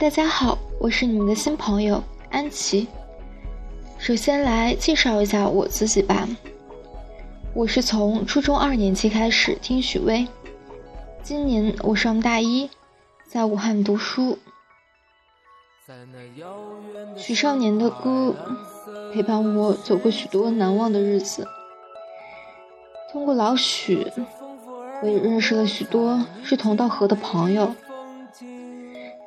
大家好，我是你们的新朋友安琪。首先来介绍一下我自己吧。我是从初中二年级开始听许巍，今年我上大一，在武汉读书。许少年的歌陪伴我走过许多难忘的日子。通过老许，我也认识了许多志同道合的朋友。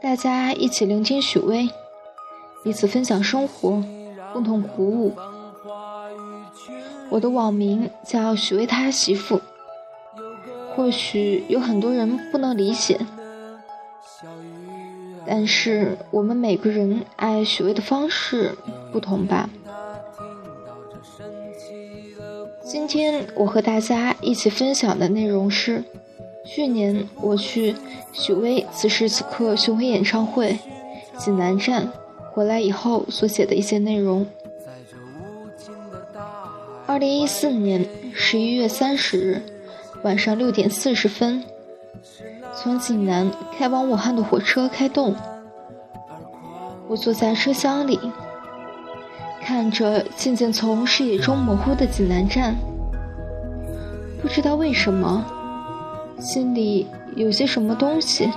大家一起聆听许巍，彼此分享生活，共同鼓舞。我的网名叫许巍他媳妇，或许有很多人不能理解，但是我们每个人爱许巍的方式不同吧。今天我和大家一起分享的内容是，去年我去许巍此时此刻巡回演唱会济南站回来以后所写的一些内容。二零一四年十一月三十日晚上六点四十分，从济南开往武汉的火车开动，我坐在车厢里。看着渐渐从视野中模糊的济南站，不知道为什么，心里有些什么东西，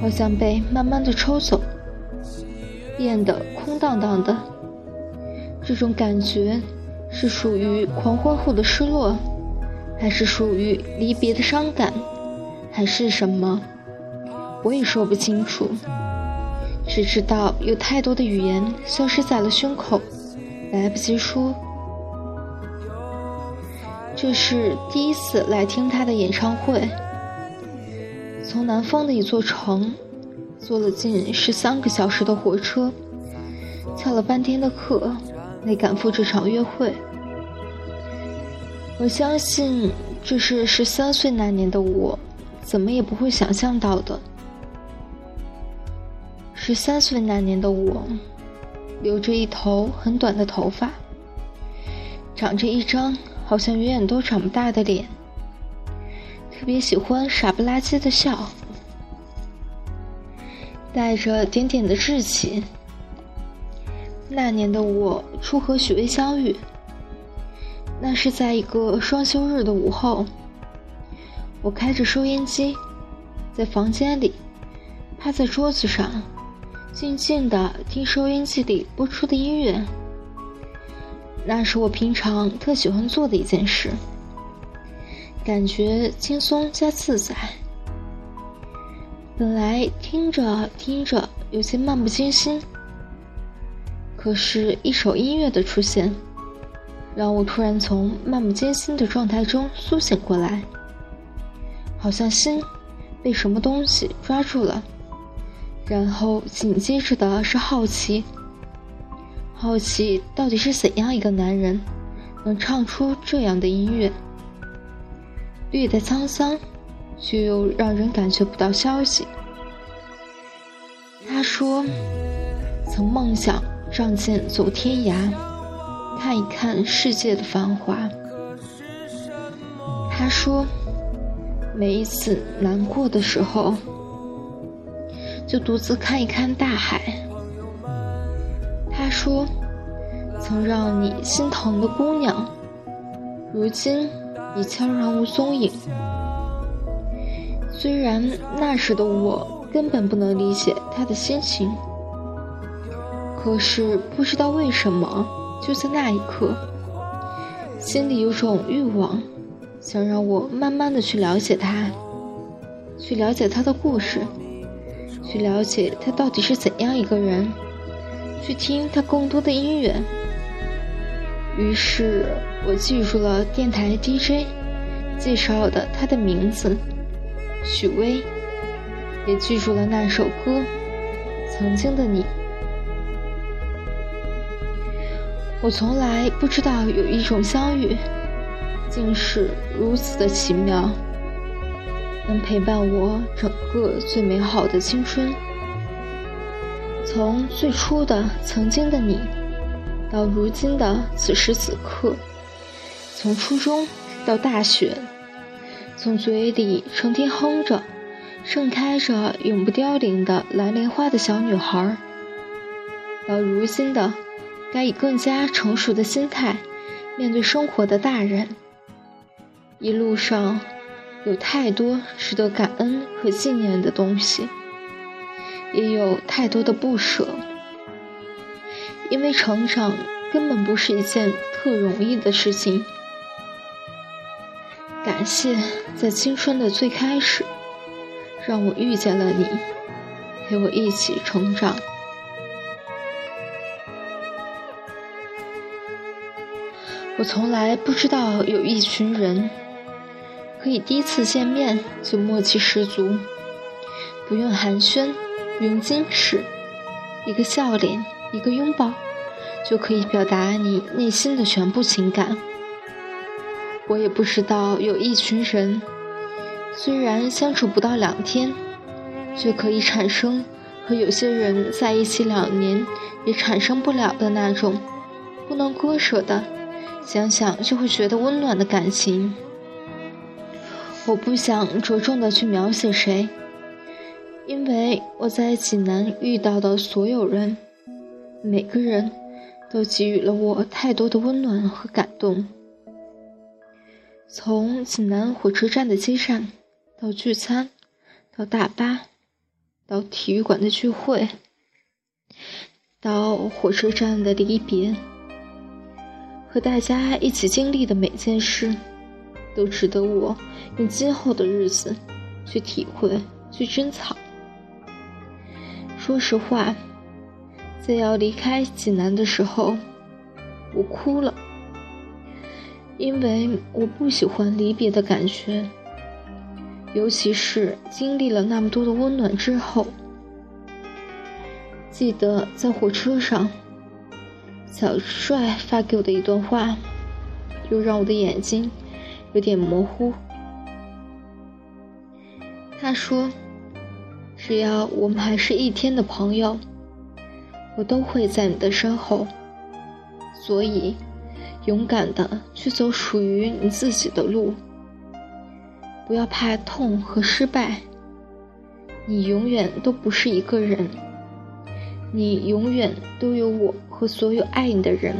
好像被慢慢的抽走，变得空荡荡的。这种感觉是属于狂欢后的失落，还是属于离别的伤感，还是什么？我也说不清楚。只知道有太多的语言消失在了胸口，来不及说。这是第一次来听他的演唱会，从南方的一座城，坐了近十三个小时的火车，翘了半天的课，来赶赴这场约会。我相信，这是十三岁那年的我，怎么也不会想象到的。十三岁那年的我，留着一头很短的头发，长着一张好像永远都长不大的脸，特别喜欢傻不拉几的笑，带着点点的稚气。那年的我初和许巍相遇，那是在一个双休日的午后，我开着收音机，在房间里，趴在桌子上。静静的听收音机里播出的音乐，那是我平常特喜欢做的一件事，感觉轻松加自在。本来听着听着有些漫不经心，可是，一首音乐的出现，让我突然从漫不经心的状态中苏醒过来，好像心被什么东西抓住了。然后紧接着的是好奇，好奇到底是怎样一个男人，能唱出这样的音乐，略带沧桑，却又让人感觉不到消息。他说：“曾梦想仗剑走天涯，看一看世界的繁华。”他说：“每一次难过的时候。”就独自看一看大海。说：“曾让你心疼的姑娘，如今已悄然无踪影。”虽然那时的我根本不能理解他的心情，可是不知道为什么，就在那一刻，心里有种欲望，想让我慢慢的去了解他，去了解他的故事。去了解他到底是怎样一个人，去听他更多的音乐。于是我记住了电台 DJ 介绍的他的名字许巍，也记住了那首歌《曾经的你》。我从来不知道有一种相遇，竟是如此的奇妙。能陪伴我整个最美好的青春，从最初的曾经的你，到如今的此时此刻，从初中到大学，从嘴里成天哼着盛开着永不凋零的蓝莲花的小女孩，到如今的该以更加成熟的心态面对生活的大人，一路上有太多值得感恩和纪念的东西，也有太多的不舍，因为成长根本不是一件特容易的事情。感谢在青春的最开始。让我遇见了你，陪我一起成长。我从来不知道有一群人可以第一次见面就默契十足，不用寒暄，用矜持，一个笑脸，一个拥抱，就可以表达你内心的全部情感。我也不知道有一群人。虽然相处不到两天，却可以产生和有些人在一起两年也产生不了的那种不能割舍的，想想就会觉得温暖的感情。我不想着重的去描写谁，因为我在济南遇到的所有人，每个人都给予了我太多的温暖和感动。从济南火车站的接站。到聚餐，到大巴，到体育馆的聚会，到火车站的离别，和大家一起经历的每件事，都值得我用今后的日子去体会、去珍藏。说实话，在要离开济南的时候，我哭了，因为我不喜欢离别的感觉。尤其是经历了那么多的温暖之后，记得在火车上，小帅发给我的一段话，又让我的眼睛有点模糊。他说：“只要我们还是一天的朋友，我都会在你的身后。所以，勇敢的去走属于你自己的路。”不要怕痛和失败，你永远都不是一个人，你永远都有我和所有爱你的人。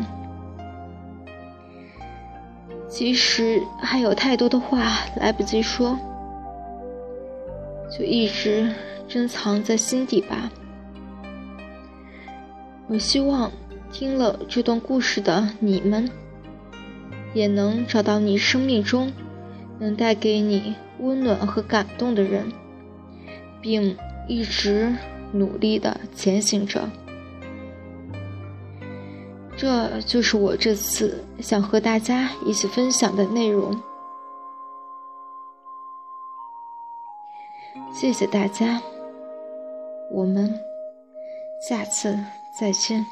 其实还有太多的话来不及说，就一直珍藏在心底吧。我希望听了这段故事的你们，也能找到你生命中。能带给你温暖和感动的人，并一直努力的前行着。这就是我这次想和大家一起分享的内容。谢谢大家，我们下次再见。